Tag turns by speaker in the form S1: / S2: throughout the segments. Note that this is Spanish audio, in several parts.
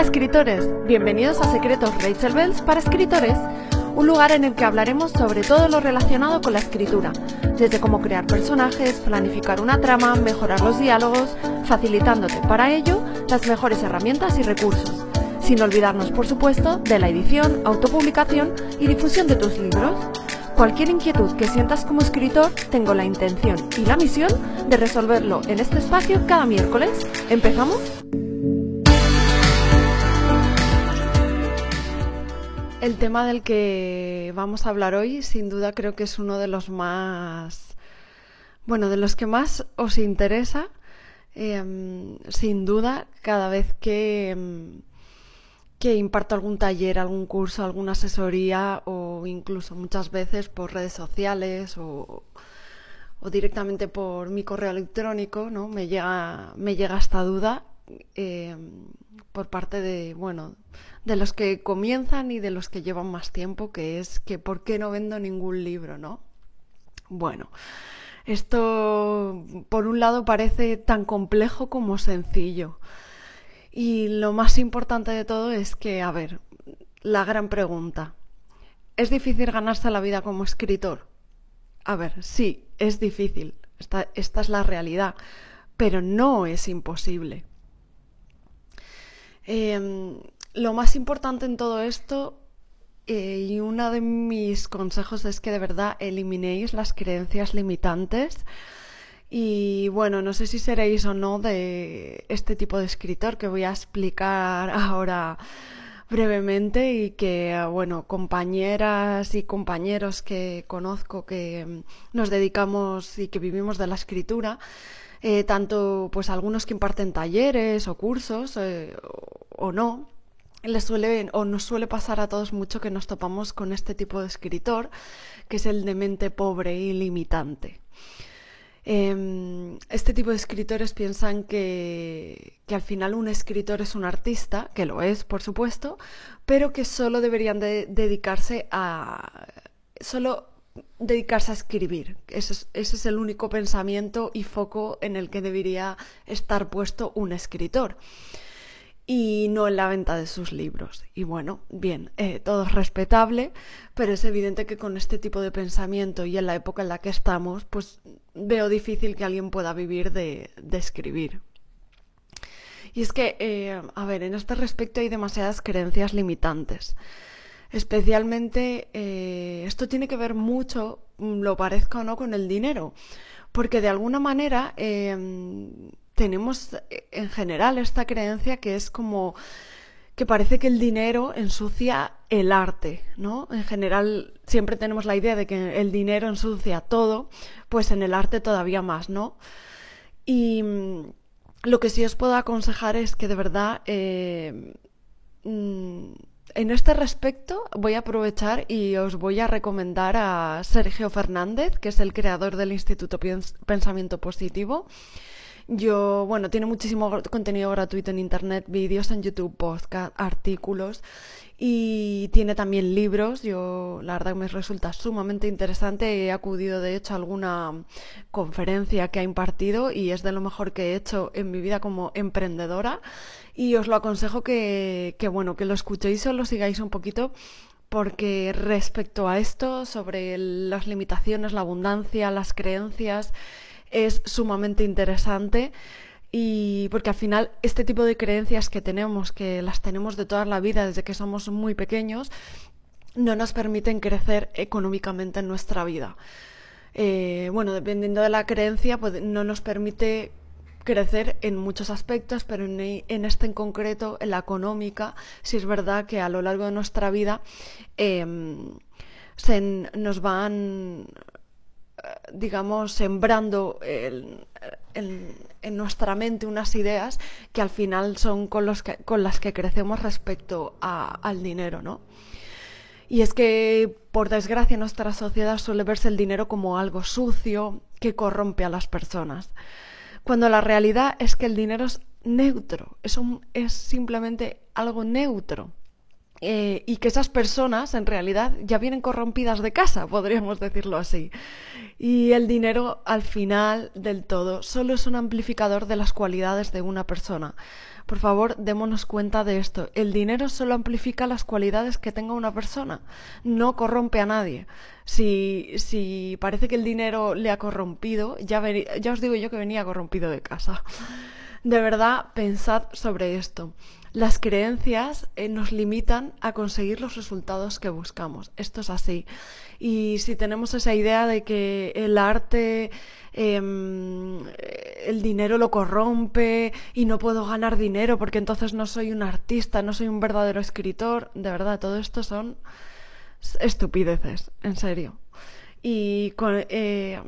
S1: escritores, bienvenidos a Secretos Rachel Bells para escritores, un lugar en el que hablaremos sobre todo lo relacionado con la escritura, desde cómo crear personajes, planificar una trama, mejorar los diálogos, facilitándote para ello las mejores herramientas y recursos, sin olvidarnos por supuesto de la edición, autopublicación y difusión de tus libros. Cualquier inquietud que sientas como escritor, tengo la intención y la misión de resolverlo en este espacio cada miércoles. ¿Empezamos? El tema del que vamos a hablar hoy, sin duda, creo que es uno de los más, bueno, de los que más os interesa, em, sin duda, cada vez que, em, que imparto algún taller, algún curso, alguna asesoría o incluso muchas veces por redes sociales o, directamente por mi correo electrónico, ¿no? Me llega, me llega esta duda em, por parte de, bueno, de los que comienzan y de los que llevan más tiempo, que es que ¿por qué no vendo ningún libro, no? Bueno, esto por un lado parece tan complejo como sencillo. Y lo más importante de todo es que, a ver, la gran pregunta, ¿es difícil ganarse la vida como escritor? A ver, sí, es difícil, esta, esta es la realidad, pero no es imposible. Eh, lo más importante en todo esto eh, y uno de mis consejos es que de verdad eliminéis las creencias limitantes. Y bueno, no sé si seréis o no de este tipo de escritor que voy a explicar ahora brevemente y que, bueno, compañeras y compañeros que conozco que nos dedicamos y que vivimos de la escritura, eh, tanto pues algunos que imparten talleres o cursos eh, o no, les suele o nos suele pasar a todos mucho que nos topamos con este tipo de escritor, que es el de mente pobre y limitante. Em, este tipo de escritores piensan que, que, al final un escritor es un artista, que lo es, por supuesto, pero que solo deberían de dedicarse a solo dedicarse a escribir. Ese es, ese es el único pensamiento y foco en el que debería estar puesto un escritor y no en la venta de sus libros. Y bueno, bien, eh, todo es respetable, pero es evidente que con este tipo de pensamiento y en la época en la que estamos, pues veo difícil que alguien pueda vivir de, escribir. Y es que, eh, a ver, en este respecto hay demasiadas creencias limitantes. Especialmente, eh, esto tiene que ver mucho, lo parezca o no, con el dinero. Porque de alguna manera tenemos eh, en general esta creencia que es como que parece que el dinero ensucia el arte, ¿no? En general siempre tenemos la idea de que el dinero ensucia todo, pues en el arte todavía más, ¿no? Y mm, lo que sí os puedo aconsejar es que de verdad eh, mm, en este respecto voy a aprovechar y os voy a recomendar a Sergio Fernández, que es el creador del Instituto Pensamiento Positivo yo, bueno, tiene muchísimo contenido gratuito en Internet, vídeos en YouTube, podcast, artículos y tiene también libros. Yo, la verdad, me resulta sumamente interesante. He acudido, de hecho, a alguna conferencia que ha impartido y es de lo mejor que he hecho en mi vida como emprendedora. Y os lo aconsejo que, que bueno, que lo escuchéis o lo sigáis un poquito porque respecto a esto, sobre las limitaciones, la abundancia, las creencias, es sumamente interesante y porque al final este tipo de creencias que tenemos, que las tenemos de toda la vida desde que somos muy pequeños, no nos permiten crecer económicamente en nuestra vida. Eh, bueno, dependiendo de la creencia, pues no nos permite crecer en muchos aspectos, pero en, este en concreto, en la económica, sí es verdad que a lo largo de nuestra vida em, se nos van digamos, sembrando en, nuestra mente unas ideas que al final son con, los con las que crecemos respecto al dinero, ¿no? Y es que, por desgracia, en nuestra sociedad suele verse el dinero como algo sucio que corrompe a las personas, cuando la realidad es que el dinero es neutro, es, es simplemente algo neutro. Eh, y que esas personas en realidad ya vienen corrompidas de casa, podríamos decirlo así. Y el dinero al final del todo solo es un amplificador de las cualidades de una persona. Por favor, démonos cuenta de esto. El dinero solo amplifica las cualidades que tenga una persona, no corrompe a nadie. Si, si parece que el dinero le ha corrompido, ya, ya os digo yo que venía corrompido de casa. De verdad, pensad sobre esto. Las creencias eh, nos limitan a conseguir los resultados que buscamos. Esto es así. Y si tenemos esa idea de que el arte, em, el dinero lo corrompe y no puedo ganar dinero porque entonces no soy un artista, no soy un verdadero escritor, de verdad, todo esto son estupideces, en serio. Y con, eh,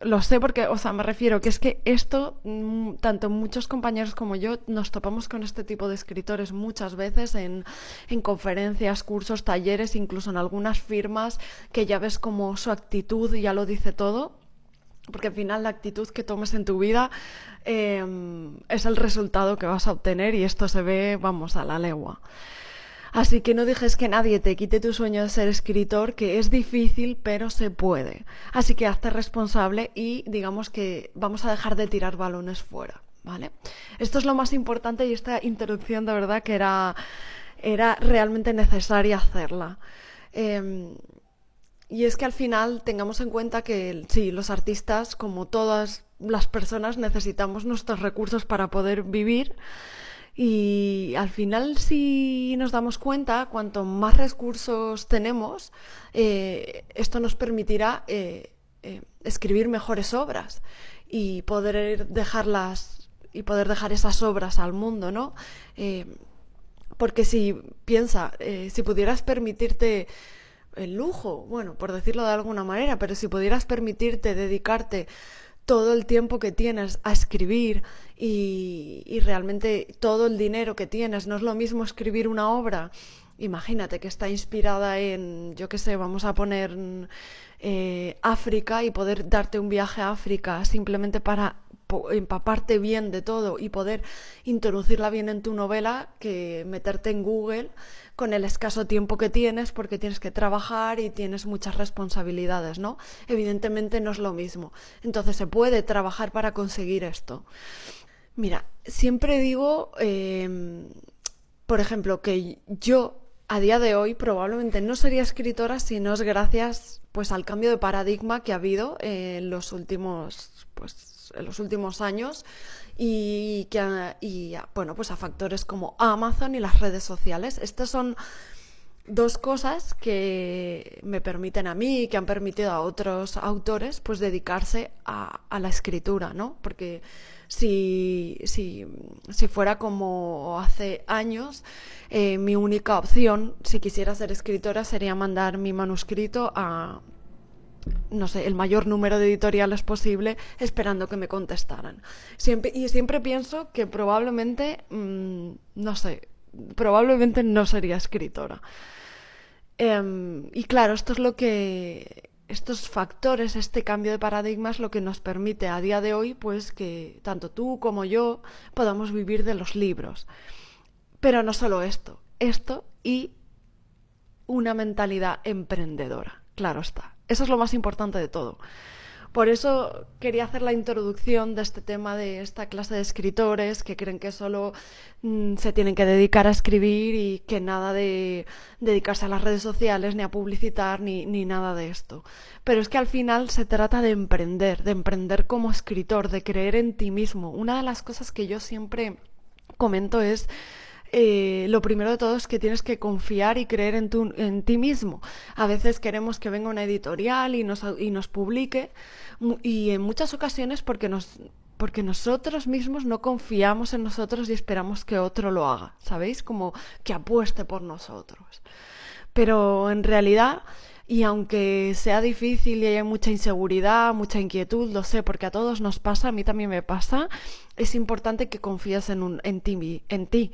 S1: lo sé porque, o sea, me refiero que es que esto, mm, tanto muchos compañeros como yo, nos topamos con este tipo de escritores muchas veces en, en conferencias, cursos, talleres, incluso en algunas firmas, que ya ves como su actitud ya lo dice todo. Porque al final la actitud que tomes en tu vida em, es el resultado que vas a obtener y esto se ve, vamos, a la legua. Así que no dejes que nadie te quite tu sueño de ser escritor, que es difícil, pero se puede. Así que hazte responsable y digamos que vamos a dejar de tirar balones fuera, ¿vale? Esto es lo más importante y esta introducción de verdad que era, era realmente necesaria hacerla. Em, y es que al final tengamos en cuenta que sí, los artistas, como todas las personas, necesitamos nuestros recursos para poder vivir y al final, si nos damos cuenta, cuanto más recursos tenemos, eh, esto nos permitirá eh, eh, escribir mejores obras y poder dejarlas y poder dejar esas obras al mundo, ¿no? porque si piensa, si pudieras permitirte el lujo, bueno, por decirlo de alguna manera, pero si pudieras permitirte dedicarte todo el tiempo que tienes a escribir y, realmente todo el dinero que tienes. No es lo mismo escribir una obra, imagínate que está inspirada en, yo qué sé, vamos a poner eh, África y poder darte un viaje a África simplemente para empaparte bien de todo y poder introducirla bien en tu novela que meterte en Google con el escaso tiempo que tienes porque tienes que trabajar y tienes muchas responsabilidades, ¿no? Evidentemente no es lo mismo. Entonces se puede trabajar para conseguir esto. Mira, siempre digo, em, por ejemplo, que yo a día de hoy probablemente no sería escritora si no es gracias pues al cambio de paradigma que ha habido en los últimos pues en los últimos años y, que, y bueno, pues a factores como Amazon y las redes sociales. Estas son dos cosas que me permiten a mí y que han permitido a otros autores pues dedicarse a, la escritura, ¿no? Porque si, si, si, fuera como hace años, eh, mi única opción, si quisiera ser escritora, sería mandar mi manuscrito a, no sé, el mayor número de editoriales posible esperando que me contestaran. Siempre, y siempre pienso que probablemente, mm, no sé, probablemente no sería escritora. Em, y claro, esto es lo que, estos factores, este cambio de paradigma es lo que nos permite a día de hoy, pues que tanto tú como yo podamos vivir de los libros. Pero no solo esto, esto y una mentalidad emprendedora, claro está. Eso es lo más importante de todo. Por eso quería hacer la introducción de este tema de esta clase de escritores que creen que solo mm, se tienen que dedicar a escribir y que nada de dedicarse a las redes sociales, ni a publicitar, ni, ni nada de esto. Pero es que al final se trata de emprender, de emprender como escritor, de creer en ti mismo. Una de las cosas que yo siempre comento es eh, lo primero de todo es que tienes que confiar y creer en, tu, en ti mismo. A veces queremos que venga una editorial y nos, y nos publique y en muchas ocasiones porque nos porque nosotros mismos no confiamos en nosotros y esperamos que otro lo haga, ¿sabéis? Como que apueste por nosotros. Pero en realidad, y aunque sea difícil y haya mucha inseguridad, mucha inquietud, lo sé, porque a todos nos pasa, a mí también me pasa, es importante que confíes en, un, en ti. En ti.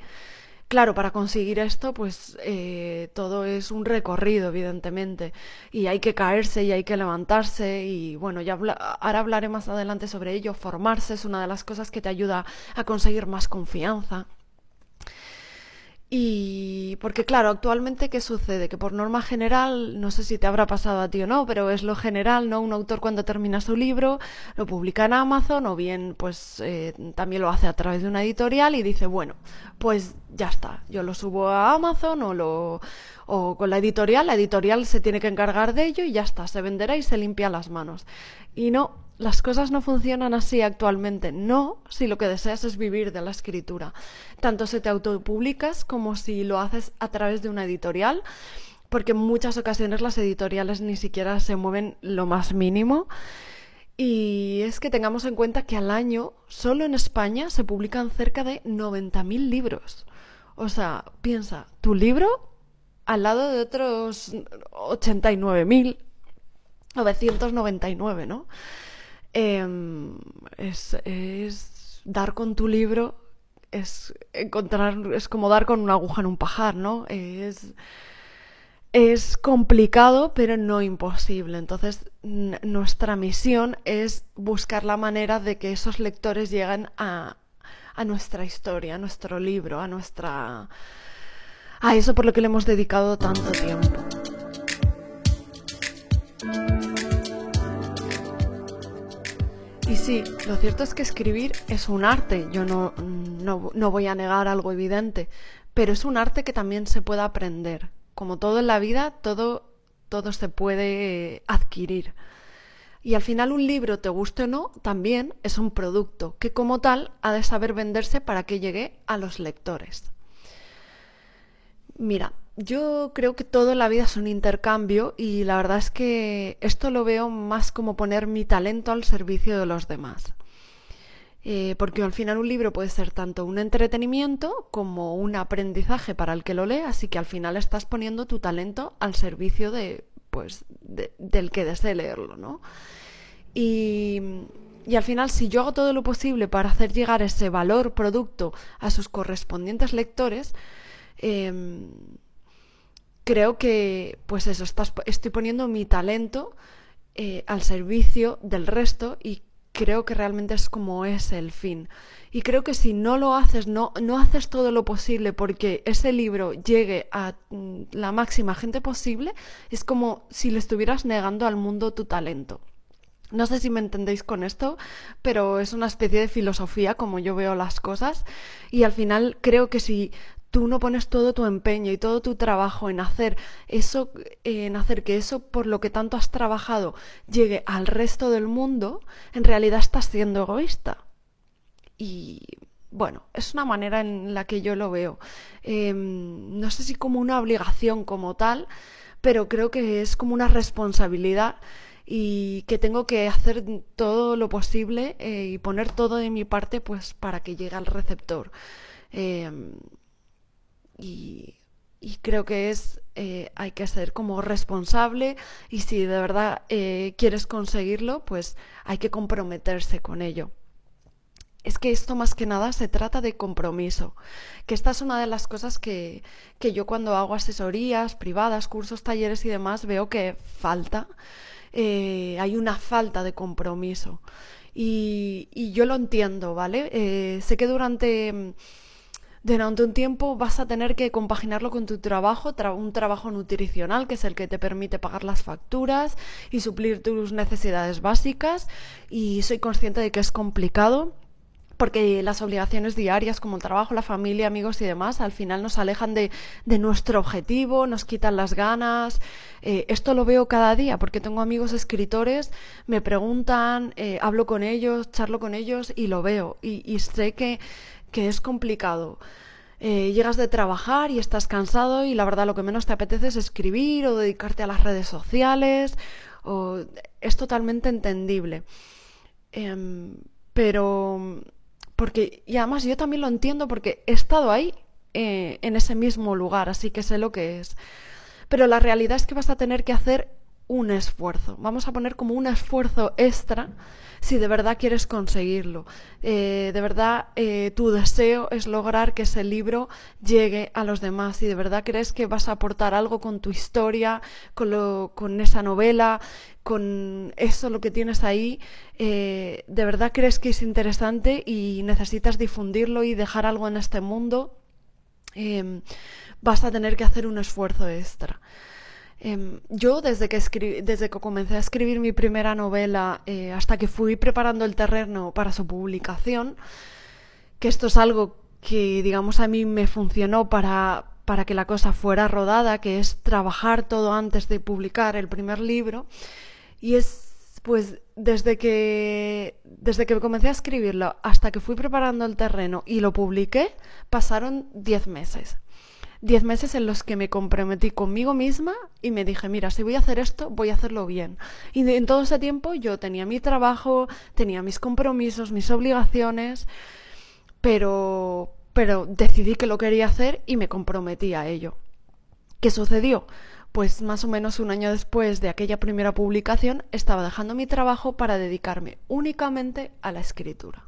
S1: Claro, para conseguir esto, pues eh, todo es un recorrido, evidentemente, y hay que caerse y hay que levantarse, y bueno, ya ahora hablaré más adelante sobre ello. Formarse es una de las cosas que te ayuda a conseguir más confianza. Y porque claro, actualmente ¿qué sucede? Que por norma general, no sé si te habrá pasado a ti o no, pero es lo general, ¿no? Un autor cuando termina su libro lo publica en Amazon o bien pues eh, también lo hace a través de una editorial y dice, bueno, pues ya está, yo lo subo a Amazon o lo o con la editorial, la editorial se tiene que encargar de ello y ya está, se venderá y se limpia las manos. Y no, las cosas no funcionan así actualmente. No, si lo que deseas es vivir de la escritura. Tanto si te autopublicas como si lo haces a través de una editorial, porque en muchas ocasiones las editoriales ni siquiera se mueven lo más mínimo. Y es que tengamos en cuenta que al año, solo en España, se publican cerca de 90.000 libros. O sea, piensa, tu libro al lado de otros 89.999, ¿no? Em, es, es, dar con tu libro, es encontrar, es como dar con una aguja en un pajar, ¿no? Es, es complicado, pero no imposible. Entonces, nuestra misión es buscar la manera de que esos lectores lleguen a, a nuestra historia, a nuestro libro, a nuestra. A eso por lo que le hemos dedicado tanto tiempo. Y sí, lo cierto es que escribir es un arte, yo no, no, voy a negar algo evidente, pero es un arte que también se puede aprender. Como todo en la vida, todo, todo se puede adquirir. Y al final un libro, te guste o no, también es un producto que como tal ha de saber venderse para que llegue a los lectores. Mira, yo creo que todo en la vida es un intercambio y la verdad es que esto lo veo más como poner mi talento al servicio de los demás. Eh, porque al final un libro puede ser tanto un entretenimiento como un aprendizaje para el que lo lee, así que al final estás poniendo tu talento al servicio de, pues, del que desee leerlo, ¿no? Y, al final, si yo hago todo lo posible para hacer llegar ese valor producto a sus correspondientes lectores, em, creo que, pues eso, estoy poniendo mi talento eh, al servicio del resto y creo que realmente es como es el fin. Y creo que si no lo haces, no, no haces todo lo posible porque ese libro llegue a mm, la máxima gente posible, es como si le estuvieras negando al mundo tu talento. No sé si me entendéis con esto, pero es una especie de filosofía como yo veo las cosas y al final creo que si tú no pones todo tu empeño y todo tu trabajo en hacer eso, en hacer que eso por lo que tanto has trabajado llegue al resto del mundo, en realidad estás siendo egoísta. Y bueno, es una manera en la que yo lo veo. Em, no sé si como una obligación como tal, pero creo que es como una responsabilidad y que tengo que hacer todo lo posible eh, y poner todo de mi parte pues para que llegue al receptor. Em, y, creo que es eh, hay que ser como responsable y si de verdad eh, quieres conseguirlo, pues hay que comprometerse con ello. Es que esto más que nada se trata de compromiso, que esta es una de las cosas que, que yo cuando hago asesorías privadas, cursos, talleres y demás veo que falta, eh, hay una falta de compromiso. Y, y yo lo entiendo, ¿vale? sé que durante durante un tiempo vas a tener que compaginarlo con tu trabajo, un trabajo nutricional, que es el que te permite pagar las facturas y suplir tus necesidades básicas. Y soy consciente de que es complicado porque las obligaciones diarias como el trabajo, la familia, amigos y demás, al final nos alejan de, nuestro objetivo, nos quitan las ganas. Eh, esto lo veo cada día porque tengo amigos escritores, me preguntan, eh, hablo con ellos, charlo con ellos y lo veo. y sé que que es complicado. Eh, llegas de trabajar y estás cansado y la verdad lo que menos te apetece es escribir o dedicarte a las redes sociales. O... Es totalmente entendible. Em, pero, porque, y además yo también lo entiendo porque he estado ahí, eh, en ese mismo lugar, así que sé lo que es. Pero la realidad es que vas a tener que hacer un esfuerzo. Vamos a poner como un esfuerzo extra si de verdad quieres conseguirlo. Eh, de verdad eh, tu deseo es lograr que ese libro llegue a los demás. y de verdad crees que vas a aportar algo con tu historia, con, lo, con esa novela, con eso lo que tienes ahí, eh, de verdad crees que es interesante y necesitas difundirlo y dejar algo en este mundo. Em, vas a tener que hacer un esfuerzo extra. Em, yo desde que, desde que comencé a escribir mi primera novela eh, hasta que fui preparando el terreno para su publicación, que esto es algo que digamos a mí me funcionó para, para que la cosa fuera rodada, que es trabajar todo antes de publicar el primer libro, y es pues desde que desde que comencé a escribirlo hasta que fui preparando el terreno y lo publiqué, pasaron 10 meses diez meses en los que me comprometí conmigo misma y me dije, mira, si voy a hacer esto, voy a hacerlo bien. Y en todo ese tiempo yo tenía mi trabajo, tenía mis compromisos, mis obligaciones, pero, pero decidí que lo quería hacer y me comprometí a ello. ¿Qué sucedió? Pues más o menos un año después de aquella primera publicación estaba dejando mi trabajo para dedicarme únicamente a la escritura.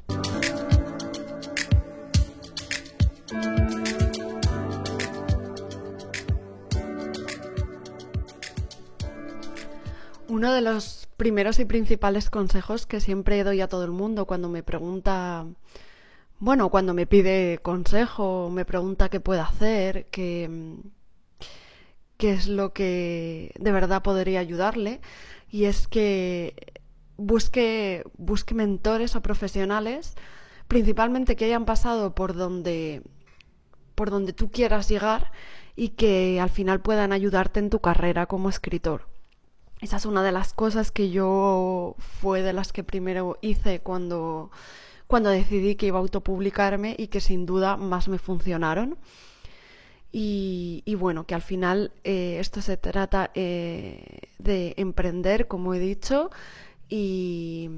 S1: Uno de los primeros y principales consejos que siempre doy a todo el mundo cuando me pregunta, bueno, cuando me pide consejo, me pregunta qué puede hacer, qué, qué es lo que de verdad podría ayudarle, y es que busque, busque mentores o profesionales, principalmente que hayan pasado por donde, por donde tú quieras llegar y que al final puedan ayudarte en tu carrera como escritor. Esa es una de las cosas que yo fue de las que primero hice cuando, cuando decidí que iba a autopublicarme y que sin duda más me funcionaron. Y, bueno, que al final eh, esto se trata eh, de emprender, como he dicho, y,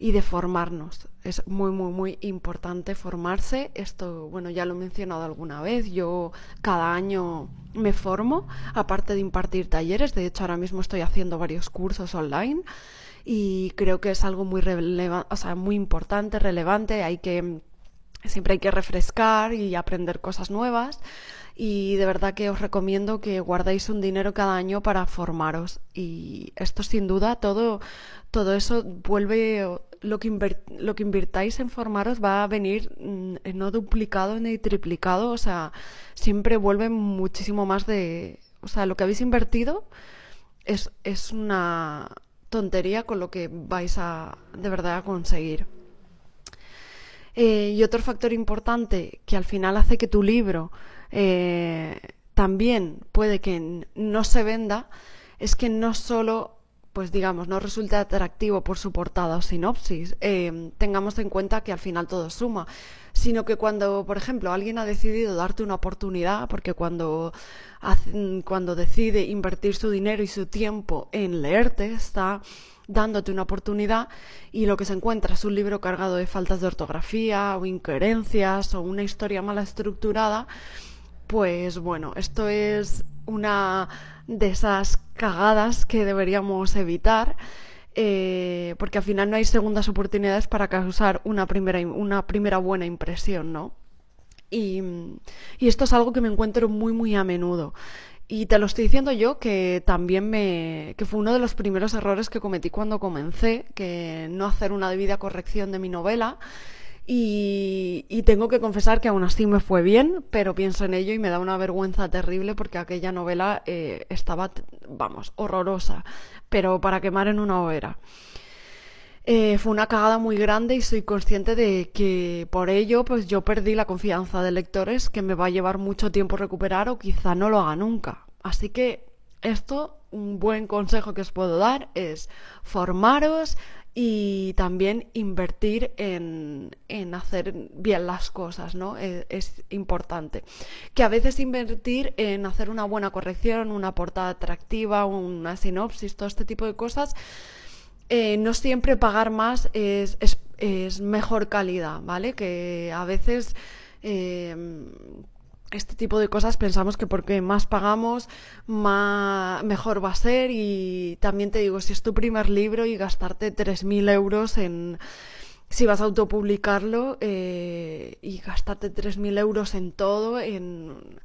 S1: y de formarnos. Es muy, muy, muy importante formarse. Esto, bueno, ya lo he mencionado alguna vez. Yo cada año me formo, aparte de impartir talleres. De hecho, ahora mismo estoy haciendo varios cursos online y creo que es algo muy o sea, muy importante, relevante. Hay que siempre hay que refrescar y aprender cosas nuevas y de verdad que os recomiendo que guardéis un dinero cada año para formaros y esto sin duda todo todo eso vuelve lo que, lo que invirtáis en formaros va a venir mm, no duplicado ni triplicado, o sea, siempre vuelve muchísimo más de... O sea, lo que habéis invertido es, es una tontería con lo que vais a de verdad a conseguir. Eh, y otro factor importante que al final hace que tu libro eh, también puede que no se venda es que no solo pues digamos, no resulte atractivo por su portada o sinopsis, eh, tengamos en cuenta que al final todo suma, sino que cuando, por ejemplo, alguien ha decidido darte una oportunidad, porque cuando, cuando decide invertir su dinero y su tiempo en leerte, está dándote una oportunidad y lo que se encuentra es un libro cargado de faltas de ortografía o incoherencias o una historia mal estructurada, pues bueno, esto es una de esas cagadas que deberíamos evitar. Eh, porque al final no hay segundas oportunidades para causar una primera, una primera buena impresión, ¿no? Y, y, esto es algo que me encuentro muy, muy a menudo. Y te lo estoy diciendo yo que también me, que fue uno de los primeros errores que cometí cuando comencé, que no hacer una debida corrección de mi novela y, tengo que confesar que aún así me fue bien, pero pienso en ello y me da una vergüenza terrible porque aquella novela eh, estaba, vamos, horrorosa, pero para quemar en una hoguera. Eh, fue una cagada muy grande y soy consciente de que por ello pues yo perdí la confianza de lectores que me va a llevar mucho tiempo recuperar o quizá no lo haga nunca. Así que esto, un buen consejo que os puedo dar es formaros, y también invertir en, hacer bien las cosas, ¿no? Es, es, importante. Que a veces invertir en hacer una buena corrección, una portada atractiva, una sinopsis, todo este tipo de cosas, eh, no siempre pagar más es, es, mejor calidad, ¿vale? Que a veces... Eh, este tipo de cosas pensamos que porque más pagamos, más, mejor va a ser. Y también te digo, si es tu primer libro y gastarte 3.000 euros en... Si vas a autopublicarlo eh, y gastarte 3.000 euros en todo, en,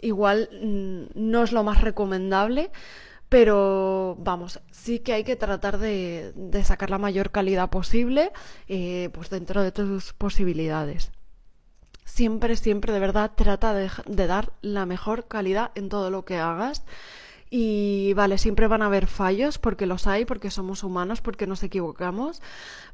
S1: igual mm, no es lo más recomendable, pero vamos, sí que hay que tratar de, sacar la mayor calidad posible eh, pues dentro de tus posibilidades. Siempre, siempre de verdad trata de, dar la mejor calidad en todo lo que hagas. Y vale, siempre van a haber fallos porque los hay, porque somos humanos, porque nos equivocamos,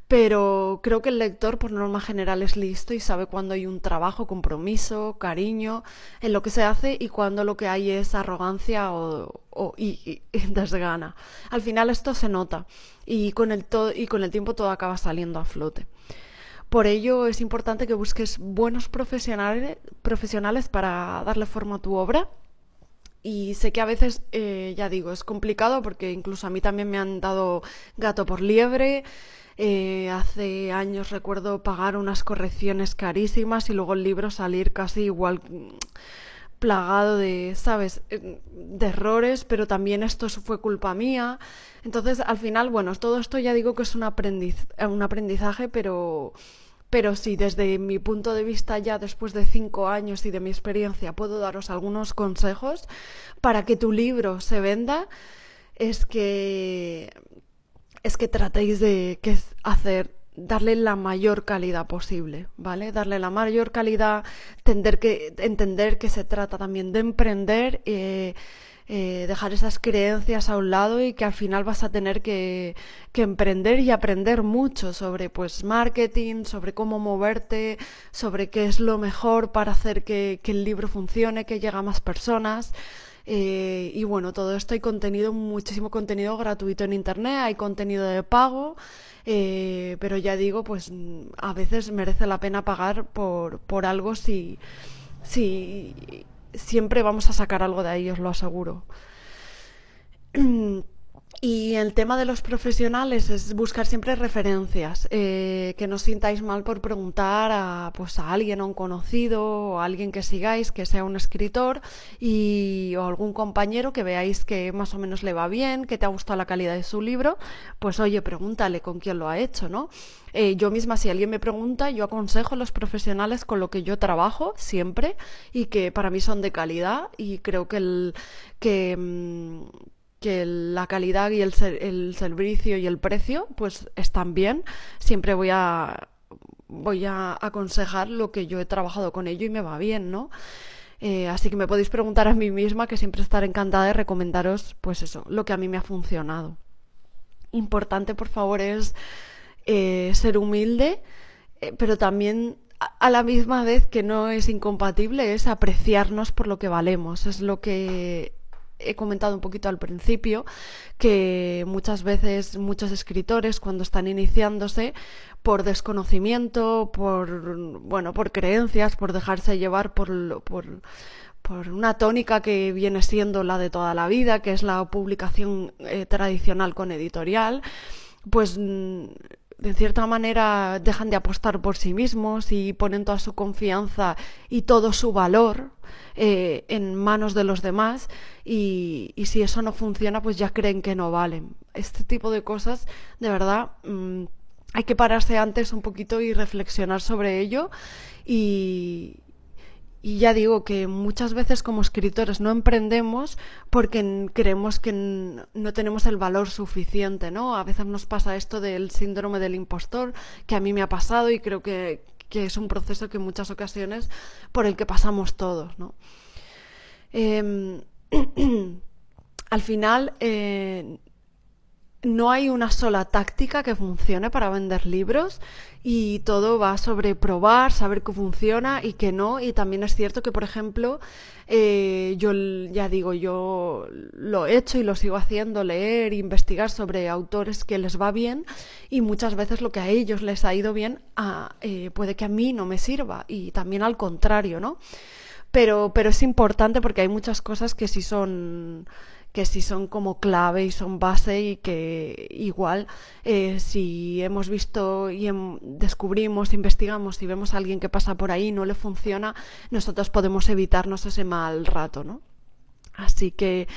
S1: pero creo que el lector por norma general es listo y sabe cuando hay un trabajo, compromiso, cariño en lo que se hace y cuando lo que hay es arrogancia o, y, desgana. Al final esto se nota y con el, y con el tiempo todo acaba saliendo a flote. Por ello es importante que busques buenos profesionales, profesionales para darle forma a tu obra y sé que a veces, eh, ya digo, es complicado porque incluso a mí también me han dado gato por liebre. Eh, hace años recuerdo pagar unas correcciones carísimas y luego el libro salir casi igual mm, plagado de, ¿sabes?, eh, de errores, pero también esto fue culpa mía. Entonces, al final, bueno, todo esto ya digo que es un, aprendiz un aprendizaje, pero pero si desde mi punto de vista ya después de cinco años y de mi experiencia puedo daros algunos consejos para que tu libro se venda, es que es que tratéis de que hacer darle la mayor calidad posible, ¿vale? Darle la mayor calidad, entender que, entender que se trata también de emprender. Eh, eh, dejar esas creencias a un lado y que al final vas a tener que, emprender y aprender mucho sobre pues marketing, sobre cómo moverte, sobre qué es lo mejor para hacer que, que el libro funcione, que llegue a más personas. Eh, y bueno, todo esto hay contenido, muchísimo contenido gratuito en internet, hay contenido de pago, eh, pero ya digo, pues a veces merece la pena pagar por, por algo si, si siempre vamos a sacar algo de ahí, os lo aseguro. Y el tema de los profesionales es buscar siempre referencias, eh, que no os sintáis mal por preguntar a, pues, a alguien, a un conocido, o a alguien que sigáis, que sea un escritor, y, o algún compañero que veáis que más o menos le va bien, que te ha gustado la calidad de su libro, pues oye, pregúntale con quién lo ha hecho, ¿no? Eh, yo misma, si alguien me pregunta, yo aconsejo a los profesionales con lo que yo trabajo siempre y que para mí son de calidad y creo que el que mm, que la calidad y el, el, servicio y el precio pues están bien. Siempre voy a voy a aconsejar lo que yo he trabajado con ello y me va bien, ¿no? Eh, así que me podéis preguntar a mí misma que siempre estaré encantada de recomendaros pues eso, lo que a mí me ha funcionado. Importante, por favor, es eh, ser humilde, eh, pero también a la misma vez que no es incompatible es apreciarnos por lo que valemos. Es lo que he comentado un poquito al principio, que muchas veces muchos escritores cuando están iniciándose por desconocimiento, por bueno, por creencias, por dejarse llevar por, por, por una tónica que viene siendo la de toda la vida, que es la publicación eh, tradicional con editorial, pues de cierta manera dejan de apostar por sí mismos y ponen toda su confianza y todo su valor eh, en manos de los demás y, si eso no funciona pues ya creen que no valen. Este tipo de cosas de verdad mmm, hay que pararse antes un poquito y reflexionar sobre ello y, y ya digo que muchas veces como escritores no emprendemos porque creemos que no tenemos el valor suficiente, ¿no? A veces nos pasa esto del síndrome del impostor, que a mí me ha pasado y creo que, que es un proceso que en muchas ocasiones por el que pasamos todos, ¿no? Eh, al final, eh, no hay una sola táctica que funcione para vender libros y todo va sobre probar, saber qué funciona y qué no. Y también es cierto que, por ejemplo, eh, yo ya digo, yo lo he hecho y lo sigo haciendo, leer, investigar sobre autores que les va bien y muchas veces lo que a ellos les ha ido bien eh, puede que a mí no me sirva y también al contrario, ¿no? Pero, pero es importante porque hay muchas cosas que sí son que sí son como clave y son base y que igual eh, si hemos visto y em, descubrimos, investigamos y vemos a alguien que pasa por ahí y no le funciona, nosotros podemos evitarnos ese mal rato, ¿no? Así que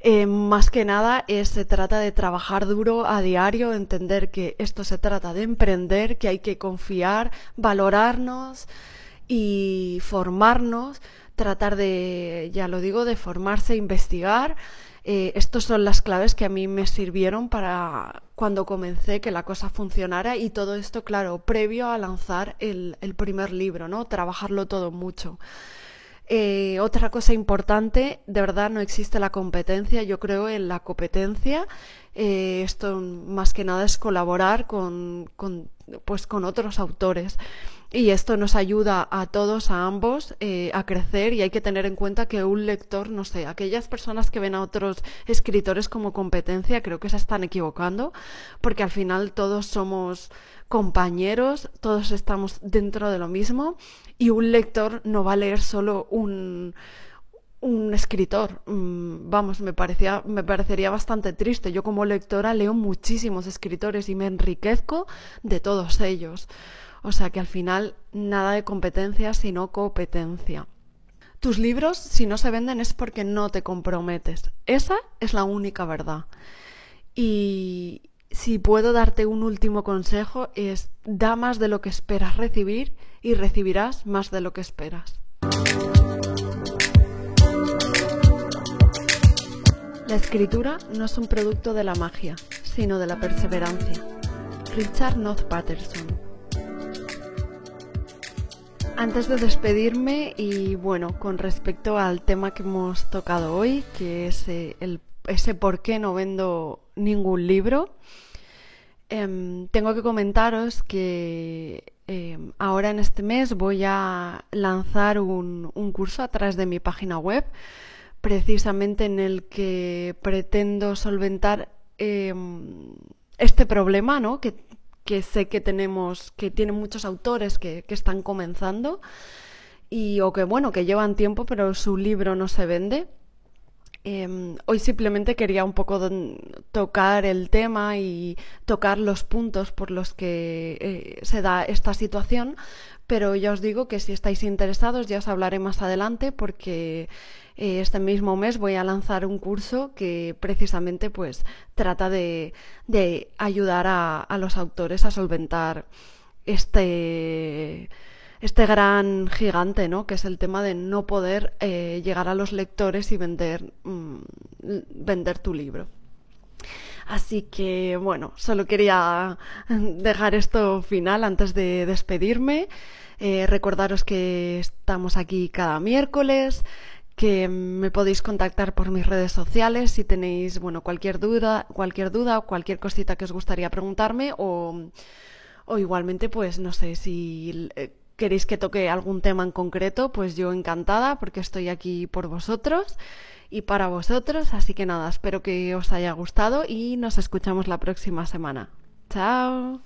S1: eh, más que nada es, se trata de trabajar duro a diario, entender que esto se trata de emprender, que hay que confiar, valorarnos y formarnos tratar de, ya lo digo, de formarse, investigar, Eh, Estas son las claves que a mí me sirvieron para cuando comencé que la cosa funcionara y todo esto, claro, previo a lanzar el, el primer libro, ¿no? Trabajarlo todo mucho. Eh, otra cosa importante, de verdad no existe la competencia, yo creo en la competencia. Eh, esto más que nada es colaborar con, con, pues, con otros autores. Y esto nos ayuda a todos, a ambos, eh, a crecer y hay que tener en cuenta que un lector, no sé, aquellas personas que ven a otros escritores como competencia, creo que se están equivocando, porque al final todos somos compañeros, todos estamos dentro de lo mismo y un lector no va a leer solo un, un escritor. Mm, vamos, me, parecía, me parecería bastante triste. Yo como lectora leo muchísimos escritores y me enriquezco de todos ellos. O sea que al final nada de competencia, sino competencia. Tus libros, si no se venden, es porque no te comprometes. Esa es la única verdad. Y, si puedo darte un último consejo es da más de lo que esperas recibir y recibirás más de lo que esperas. La escritura no es un producto de la magia, sino de la perseverancia. Richard North Patterson. Antes de despedirme y bueno, con respecto al tema que hemos tocado hoy, que es eh, el, ese por qué no vendo ningún libro, Em, tengo que comentaros que em, ahora en este mes voy a lanzar un, un, curso a través de mi página web, precisamente en el que pretendo solventar em, este problema, ¿no? Que, que, sé que tenemos, que tienen muchos autores que, que están comenzando y o que bueno, que llevan tiempo pero su libro no se vende. Eh, hoy simplemente quería un poco tocar el tema y tocar los puntos por los que eh, se da esta situación, pero ya os digo que si estáis interesados ya os hablaré más adelante porque este mismo mes voy a lanzar un curso que precisamente pues trata de, ayudar a, los autores a solventar este este gran gigante, ¿no? Que es el tema de no poder eh, llegar a los lectores y vender, mmm, vender tu libro. Así que, bueno, solo quería dejar esto final antes de despedirme. Eh, recordaros que estamos aquí cada miércoles, que me podéis contactar por mis redes sociales si tenéis, bueno, cualquier duda, cualquier duda o cualquier cosita que os gustaría preguntarme o, o igualmente, pues, no sé si eh, queréis que toque algún tema en concreto, pues yo encantada porque estoy aquí por vosotros y para vosotros. Así que nada, espero que os haya gustado y nos escuchamos la próxima semana. Chao.